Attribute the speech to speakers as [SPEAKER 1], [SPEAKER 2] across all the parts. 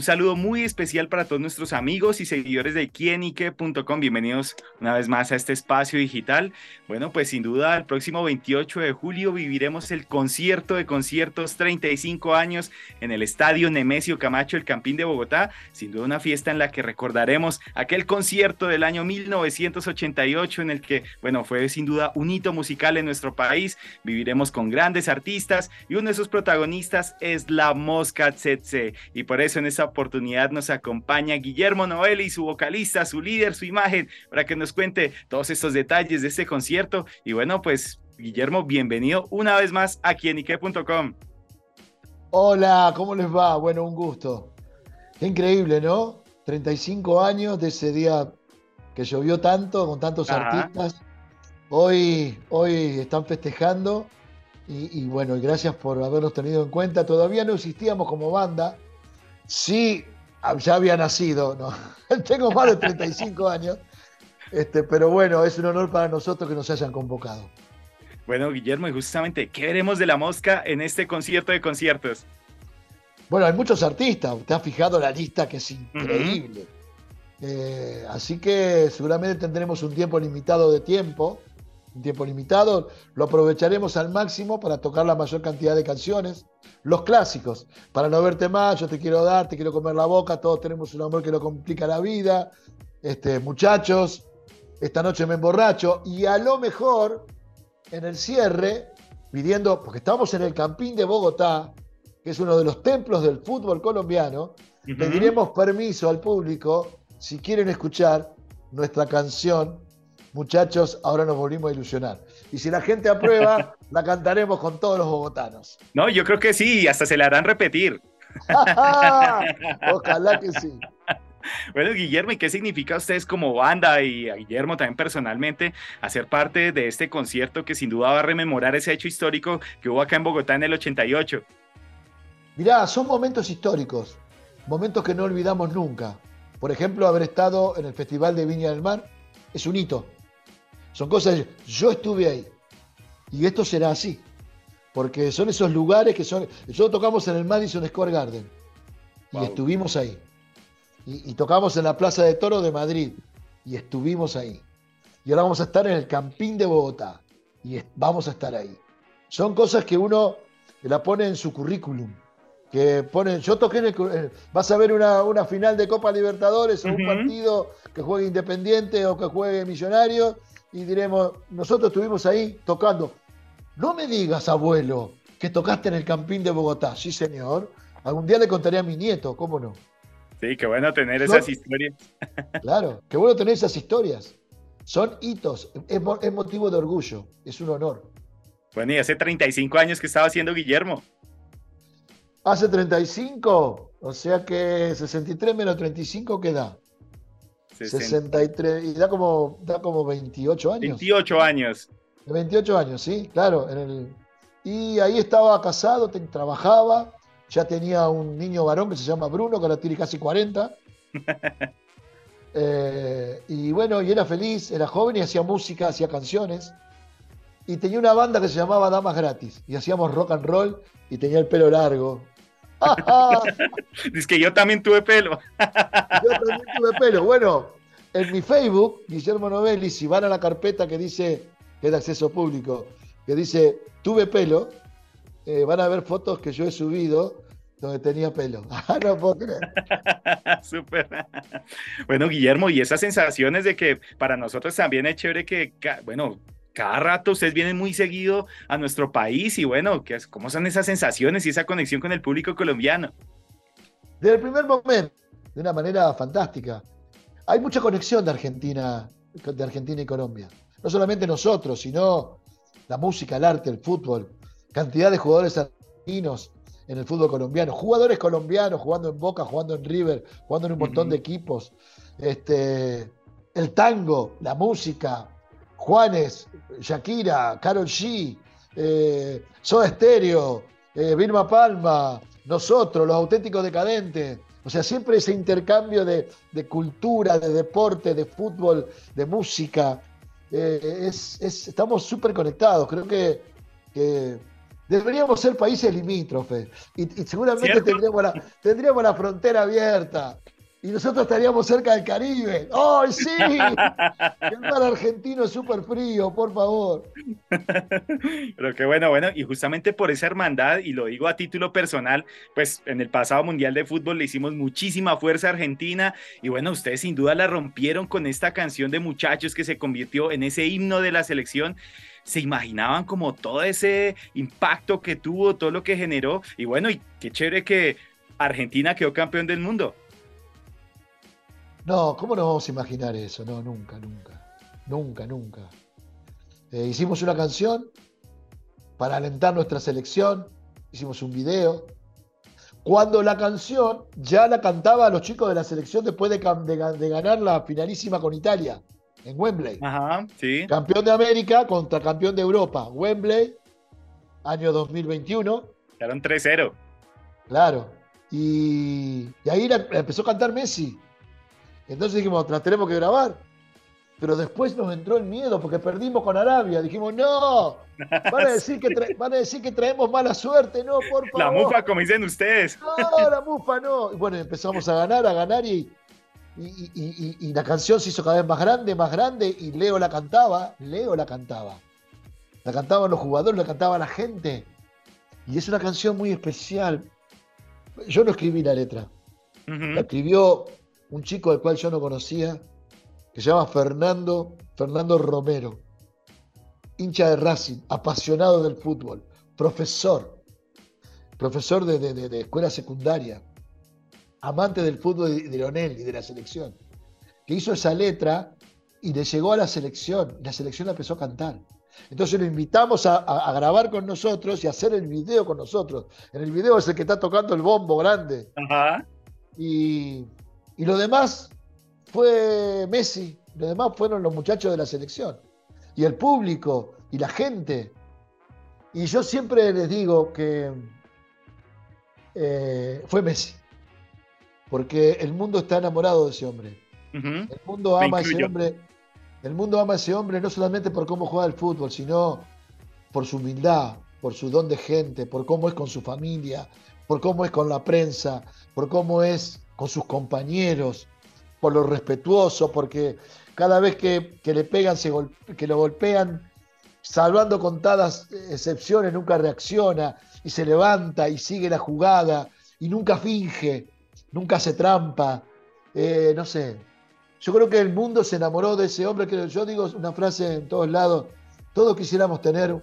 [SPEAKER 1] Un saludo muy especial para todos nuestros amigos y seguidores de quienique.com. Bienvenidos una vez más a este espacio digital. Bueno, pues sin duda el próximo 28 de julio viviremos el concierto de conciertos 35 años en el Estadio Nemesio Camacho, el Campín de Bogotá. Sin duda una fiesta en la que recordaremos aquel concierto del año 1988 en el que, bueno, fue sin duda un hito musical en nuestro país. Viviremos con grandes artistas y uno de esos protagonistas es la Mosca Tsetse. Y por eso en esta oportunidad nos acompaña Guillermo Novelli, su vocalista, su líder, su imagen, para que nos cuente todos estos detalles de este concierto. Y bueno, pues Guillermo, bienvenido una vez más a quienique.com.
[SPEAKER 2] Hola, ¿cómo les va? Bueno, un gusto. Increíble, ¿no? 35 años de ese día que llovió tanto, con tantos artistas. Hoy, hoy están festejando y, y, bueno, y gracias por habernos tenido en cuenta. Todavía no existíamos como banda, sí ya había nacido, ¿no? tengo más de 35 años, este, pero bueno, es un honor para nosotros que nos hayan convocado.
[SPEAKER 1] Bueno, Guillermo, y justamente, ¿qué veremos de la mosca en este concierto de conciertos?
[SPEAKER 2] Bueno, hay muchos artistas, usted ha fijado la lista que es increíble. Eh, así que seguramente tendremos un tiempo limitado de tiempo, un tiempo limitado, lo aprovecharemos al máximo para tocar la mayor cantidad de canciones los clásicos. Para no verte más, yo te quiero dar, te quiero comer la boca, todos tenemos un amor que lo complica la vida. Este, muchachos, esta noche me emborracho. Y a lo mejor, en el cierre, pidiendo, porque estamos en el Campín de Bogotá, que es uno de los templos del fútbol colombiano, pediremos permiso al público si quieren escuchar nuestra canción muchachos, ahora nos volvimos a ilusionar. Y si la gente aprueba, la cantaremos con todos los bogotanos.
[SPEAKER 1] No, yo creo que sí, hasta se la harán repetir.
[SPEAKER 2] Ojalá que sí.
[SPEAKER 1] Bueno, Guillermo, ¿y qué significa a ustedes como banda y a Guillermo también personalmente hacer parte de este concierto que sin duda va a rememorar ese hecho histórico que hubo acá en Bogotá en el 88?
[SPEAKER 2] Mirá, son momentos históricos, momentos que no olvidamos nunca. Por ejemplo, haber estado en el Festival de Viña del Mar es un hito. Son cosas, yo estuve ahí. Y esto será así. Porque son esos lugares que son. Nosotros tocamos en el Madison Square Garden. Y estuvimos ahí. Y, tocamos en la Plaza de Toro de Madrid. Y estuvimos ahí. Y ahora vamos a estar en el Campín de Bogotá. Y vamos a estar ahí. Son cosas que uno la pone en su currículum. Que pone, yo toqué en el. Vas a ver una, final de Copa Libertadores o un partido que juegue Independiente o que juegue Millonario y diremos, nosotros estuvimos ahí tocando. No me digas, abuelo, que tocaste en el Campín de Bogotá. Sí, señor. Algún día le contaré a mi nieto, ¿cómo no?
[SPEAKER 1] Sí, qué bueno tener esas historias.
[SPEAKER 2] Claro, qué bueno tener esas historias. Son hitos, es, es, motivo de orgullo, es un honor.
[SPEAKER 1] Bueno, y hace 35 años que estaba haciendo Guillermo.
[SPEAKER 2] Hace 35, o sea que 63 menos 35, ¿qué da? 63, y da como, da como 28 años.
[SPEAKER 1] 28 años.
[SPEAKER 2] 28 años, sí, claro. En el, y ahí estaba casado, trabajaba, ya tenía un niño varón que se llama Bruno, que ahora tiene casi 40. Eh, y bueno, y era feliz, era joven y hacía música, hacía canciones. Y tenía una banda que se llamaba Damas Gratis. Y hacíamos rock and roll y tenía el pelo largo.
[SPEAKER 1] Dice que yo también tuve pelo.
[SPEAKER 2] yo también tuve pelo. Bueno, en mi Facebook, Guillermo Novelli, si van a la carpeta que dice, que es de acceso público, que dice tuve pelo, eh, van a ver fotos que yo he subido donde tenía pelo. Ah, no puedo creer.
[SPEAKER 1] Súper. Bueno, Guillermo, y esas sensaciones de que para nosotros también es chévere que, bueno, cada rato ustedes vienen muy seguido a nuestro país y bueno, ¿cómo son esas sensaciones y esa conexión con el público colombiano?
[SPEAKER 2] Desde el primer momento, de una manera fantástica. Hay mucha conexión de Argentina, de Argentina y Colombia. No solamente nosotros, sino la música, el arte, el fútbol. Cantidad de jugadores argentinos en el fútbol colombiano. Jugadores colombianos jugando en Boca, jugando en River, jugando en un montón de equipos. Este, el tango, la música, Juanes, Shakira, Carol G, eh, Soda Stereo, eh, Vilma Palma, nosotros, los auténticos decadentes. O sea, siempre ese intercambio de, cultura, de deporte, de fútbol, de música. Eh, es, estamos súper conectados. Creo que, deberíamos ser países limítrofes y, seguramente tendríamos la, tendríamos la frontera abierta y nosotros estaríamos cerca del Caribe. ¡Ay, sí! El mar argentino es súper frío, por favor.
[SPEAKER 1] Pero qué bueno, bueno, y justamente por esa hermandad, y lo digo a título personal, pues en el pasado Mundial de Fútbol le hicimos muchísima fuerza a Argentina, y bueno, ustedes sin duda la rompieron con esta canción de muchachos que se convirtió en ese himno de la selección se imaginaban como todo ese impacto que tuvo, todo lo que generó. Y bueno, y qué chévere que Argentina quedó campeón del mundo.
[SPEAKER 2] No, ¿cómo nos vamos a imaginar eso? No, nunca, nunca. Nunca, nunca. Eh, hicimos una canción para alentar nuestra selección, hicimos un video. Cuando la canción ya la cantaba a los chicos de la selección después de, ganar la finalísima con Italia en Wembley.
[SPEAKER 1] Ajá, sí.
[SPEAKER 2] Campeón de América contra campeón de Europa. Wembley, año 2021.
[SPEAKER 1] Quedaron 3-0.
[SPEAKER 2] Claro. Y, ahí empezó a cantar Messi. Entonces dijimos, la tenemos que grabar. Pero después nos entró el miedo porque perdimos con Arabia. Dijimos, no, van a decir que, van a decir que traemos mala suerte, no, por favor.
[SPEAKER 1] La mufa, como dicen ustedes.
[SPEAKER 2] No, la mufa no. Y bueno, empezamos a ganar, a ganar y, y, la canción se hizo cada vez más grande, más grande y Leo la cantaba, Leo la cantaba. La cantaban los jugadores, la cantaba la gente. Y es una canción muy especial. Yo no escribí la letra. La escribió un chico al cual yo no conocía, que se llama Fernando, Fernando Romero, hincha de Racing, apasionado del fútbol, profesor, profesor de, escuela secundaria, amante del fútbol de, Leonel y de la selección, que hizo esa letra y le llegó a la selección, y la selección la empezó a cantar. Entonces lo invitamos a, grabar con nosotros y a hacer el video con nosotros. En el video es el que está tocando el bombo grande. Y, y lo demás fue Messi, lo demás fueron los muchachos de la selección. Y el público y la gente. Y yo siempre les digo que eh, fue Messi. Porque el mundo está enamorado de ese hombre. El mundo ama a ese hombre. El mundo ama a ese hombre no solamente por cómo juega el fútbol, sino por su humildad, por su don de gente, por cómo es con su familia, por cómo es con la prensa, por cómo es con sus compañeros, por lo respetuoso, porque cada vez que, le pegan, se que lo golpean, salvando contadas excepciones, nunca reacciona y se levanta y sigue la jugada y nunca finge, nunca hace trampa. Eh, no sé, yo creo que el mundo se enamoró de ese hombre, que yo digo una frase en todos lados, todos quisiéramos tener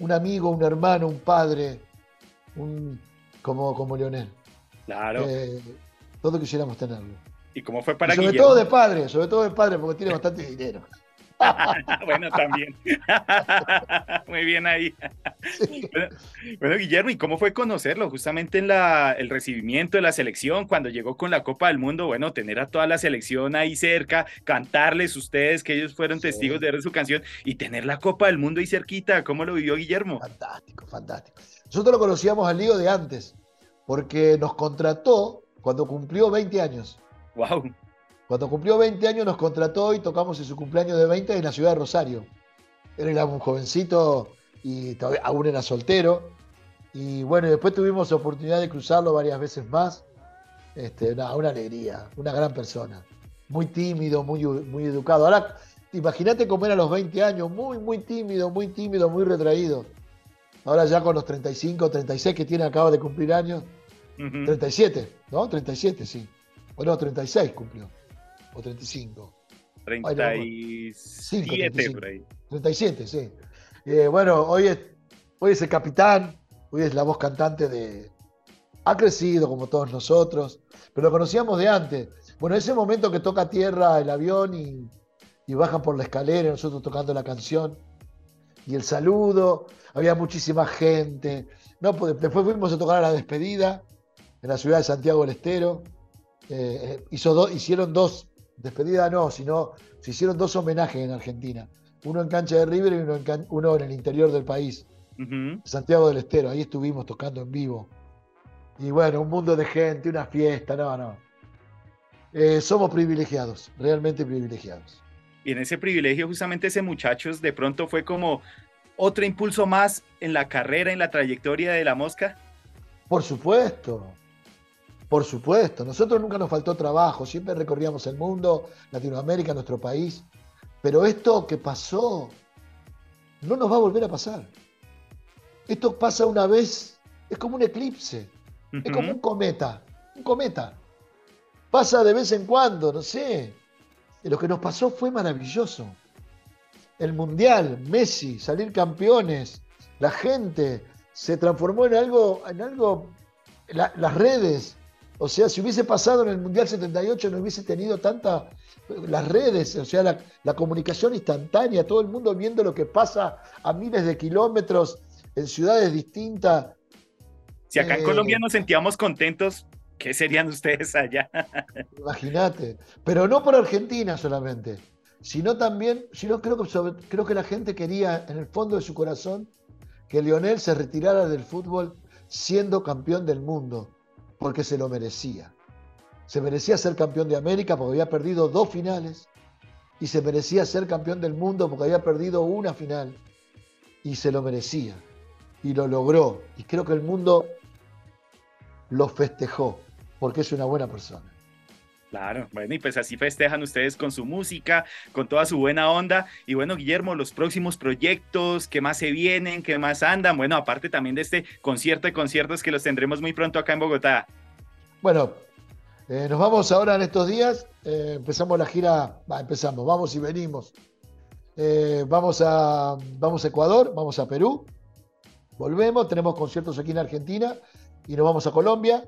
[SPEAKER 2] un amigo, un hermano, un padre, un, como, como Leonel.
[SPEAKER 1] Claro.
[SPEAKER 2] Eh, todos quisiéramos tenerlo.
[SPEAKER 1] ¿Y cómo fue para
[SPEAKER 2] Sobre todo de padre, sobre todo de padre, porque tiene bastante dinero.
[SPEAKER 1] bueno, también. Muy bien ahí. Bueno, Guillermo, ¿y cómo fue conocerlo? Justamente en la, el recibimiento de la selección, cuando llegó con la Copa del Mundo, bueno, tener a toda la selección ahí cerca, cantarles ustedes que ellos fueron testigos de su canción y tener la Copa del Mundo ahí cerquita, ¿cómo lo vivió Guillermo?
[SPEAKER 2] Fantástico, fantástico. Nosotros lo conocíamos al lío de antes, porque nos contrató cuando cumplió 20 años.
[SPEAKER 1] Wow.
[SPEAKER 2] Cuando cumplió 20 años nos contrató y tocamos en su cumpleaños de 20 en la ciudad de Rosario. Él era un jovencito y aún era soltero. Y bueno, después tuvimos oportunidad de cruzarlo varias veces más. Este, una, alegría, una gran persona. Muy tímido, muy, muy educado. Ahora, imagínate cómo era a los 20 años, muy, muy tímido, muy tímido, muy retraído. Ahora ya con los 35, 36 que tiene, acaba de cumplir años, 37, ¿no? 37, sí. O no, 36 cumplió. O 35.
[SPEAKER 1] 37 por ahí.
[SPEAKER 2] 37, sí. Eh, bueno, hoy es, hoy es el capitán, hoy es la voz cantante de... Ha crecido como todos nosotros, pero lo conocíamos de antes. Bueno, ese momento que toca tierra el avión y, y bajan por la escalera, nosotros tocando la canción, y el saludo, había muchísima gente. No, pues, después fuimos a tocar a la despedida, en la ciudad de Santiago del Estero. Eh, eh, hicieron dos, despedidas no, sino se hicieron dos homenajes en Argentina. Uno en cancha de River y uno en, uno en el interior del país, Santiago del Estero. Ahí estuvimos tocando en vivo. Y bueno, un mundo de gente, una fiesta, no, no. Eh, somos privilegiados, realmente privilegiados.
[SPEAKER 1] Y en ese privilegio justamente ese muchachos de pronto fue como otro impulso más en la carrera, en la trayectoria de la mosca.
[SPEAKER 2] Por supuesto, por supuesto. Nosotros nunca nos faltó trabajo, siempre recorríamos el mundo, Latinoamérica, nuestro país. Pero esto que pasó no nos va a volver a pasar. Esto pasa una vez, es como un eclipse, es como un cometa, un cometa. Pasa de vez en cuando, no sé. Lo que nos pasó fue maravilloso. El Mundial, Messi, salir campeones, la gente se transformó en algo, en algo, las redes. O sea, si hubiese pasado en el Mundial 78 no hubiese tenido tanta, las redes, o sea, la, la comunicación instantánea, todo el mundo viendo lo que pasa a miles de kilómetros en ciudades distintas.
[SPEAKER 1] Si acá en Colombia eh, nos sentíamos contentos, ¿qué serían ustedes allá?
[SPEAKER 2] Imagínate, pero no por Argentina solamente, sino también, sino creo que, creo que la gente quería en el fondo de su corazón que Lionel se retirara del fútbol siendo campeón del mundo, porque se lo merecía. Se merecía ser campeón de América porque había perdido dos finales y se merecía ser campeón del mundo porque había perdido una final y se lo merecía y lo logró. Y creo que el mundo lo festejó porque es una buena persona.
[SPEAKER 1] Claro, bueno, y pues así festejan ustedes con su música, con toda su buena onda. Y bueno, Guillermo, los próximos proyectos, ¿qué más se vienen? ¿Qué más andan? Bueno, aparte también de este concierto de conciertos que los tendremos muy pronto acá en Bogotá.
[SPEAKER 2] Bueno, eh, nos vamos ahora en estos días. Eh, empezamos la gira, empezamos, vamos y venimos. Eh, vamos, a, vamos a Ecuador, vamos a Perú, volvemos, tenemos conciertos aquí en Argentina y nos vamos a Colombia,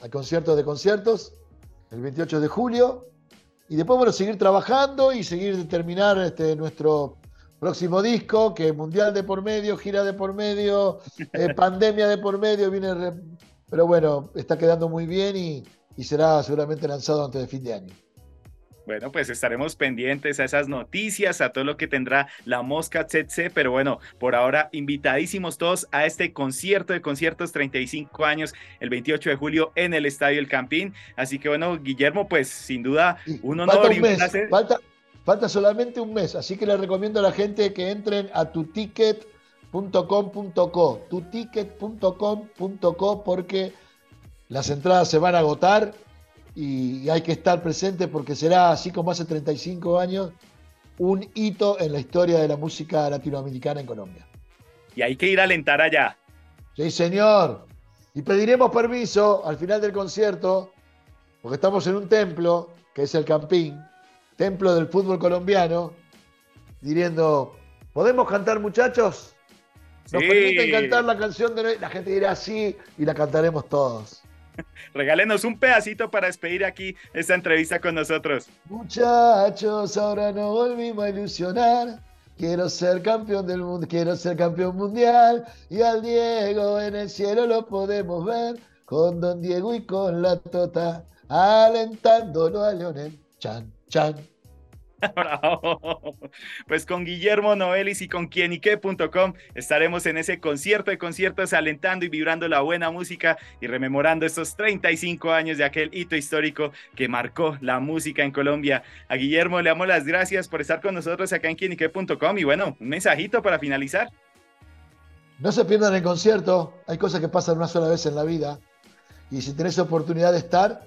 [SPEAKER 2] al concierto de conciertos, el 28 de julio. Y después, bueno, seguir trabajando y seguir terminar este, nuestro próximo disco, que es Mundial de por medio, gira de por medio, pandemia de por medio, viene... Pero bueno, está quedando muy bien y, y será seguramente lanzado antes de fin de año.
[SPEAKER 1] Bueno, pues estaremos pendientes a esas noticias, a todo lo que tendrá la Mosca Tsetse, pero bueno, por ahora invitadísimos todos a este concierto de conciertos 35 años el 28 de julio en el Estadio El Campín. Así que bueno, Guillermo, pues sin duda un honor y un
[SPEAKER 2] placer. Falta, falta solamente un mes, así que les recomiendo a la gente que entren a tuticket.com.co, tuticket.com.co porque las entradas se van a agotar y, hay que estar presente porque será, así como hace 35 años, un hito en la historia de la música latinoamericana en Colombia.
[SPEAKER 1] Y hay que ir a alentar allá.
[SPEAKER 2] Sí, señor. Y pediremos permiso al final del concierto, porque estamos en un templo, que es el Campín, templo del fútbol colombiano, diciendo, ¿podemos cantar muchachos? ¿Nos permiten cantar la canción de La gente dirá sí y la cantaremos todos.
[SPEAKER 1] Regálenos un pedacito para despedir aquí esta entrevista con nosotros.
[SPEAKER 2] Muchachos, ahora no volvimos a ilusionar. Quiero ser campeón del mundo, quiero ser campeón mundial. Y al Diego en el cielo lo podemos ver. Con Don Diego y con la Tota, alentándolo a Leonel. Chan, chan,
[SPEAKER 1] Pues con Guillermo Novelis y con quienique.com estaremos en ese concierto de conciertos alentando y vibrando la buena música y rememorando estos 35 años de aquel hito histórico que marcó la música en Colombia. A Guillermo le damos las gracias por estar con nosotros acá en quienique.com y bueno, un mensajito para finalizar.
[SPEAKER 2] No se pierdan el concierto, hay cosas que pasan una sola vez en la vida y si tenés oportunidad de estar,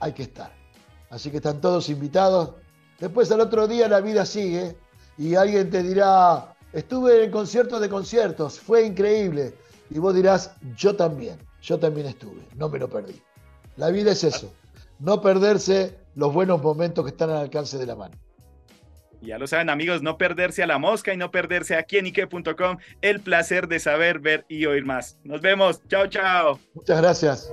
[SPEAKER 2] hay que estar. Así que están todos invitados, Después al otro día la vida sigue y alguien te dirá, estuve en el concierto de conciertos, fue increíble. Y vos dirás, yo también, yo también estuve, no me lo perdí. La vida es eso, no perderse los buenos momentos que están al alcance de la mano.
[SPEAKER 1] Ya lo saben amigos, no perderse a la mosca y no perderse a quienique.com. El placer de saber, ver y oír más. Nos vemos. Chao, chao.
[SPEAKER 2] Muchas gracias.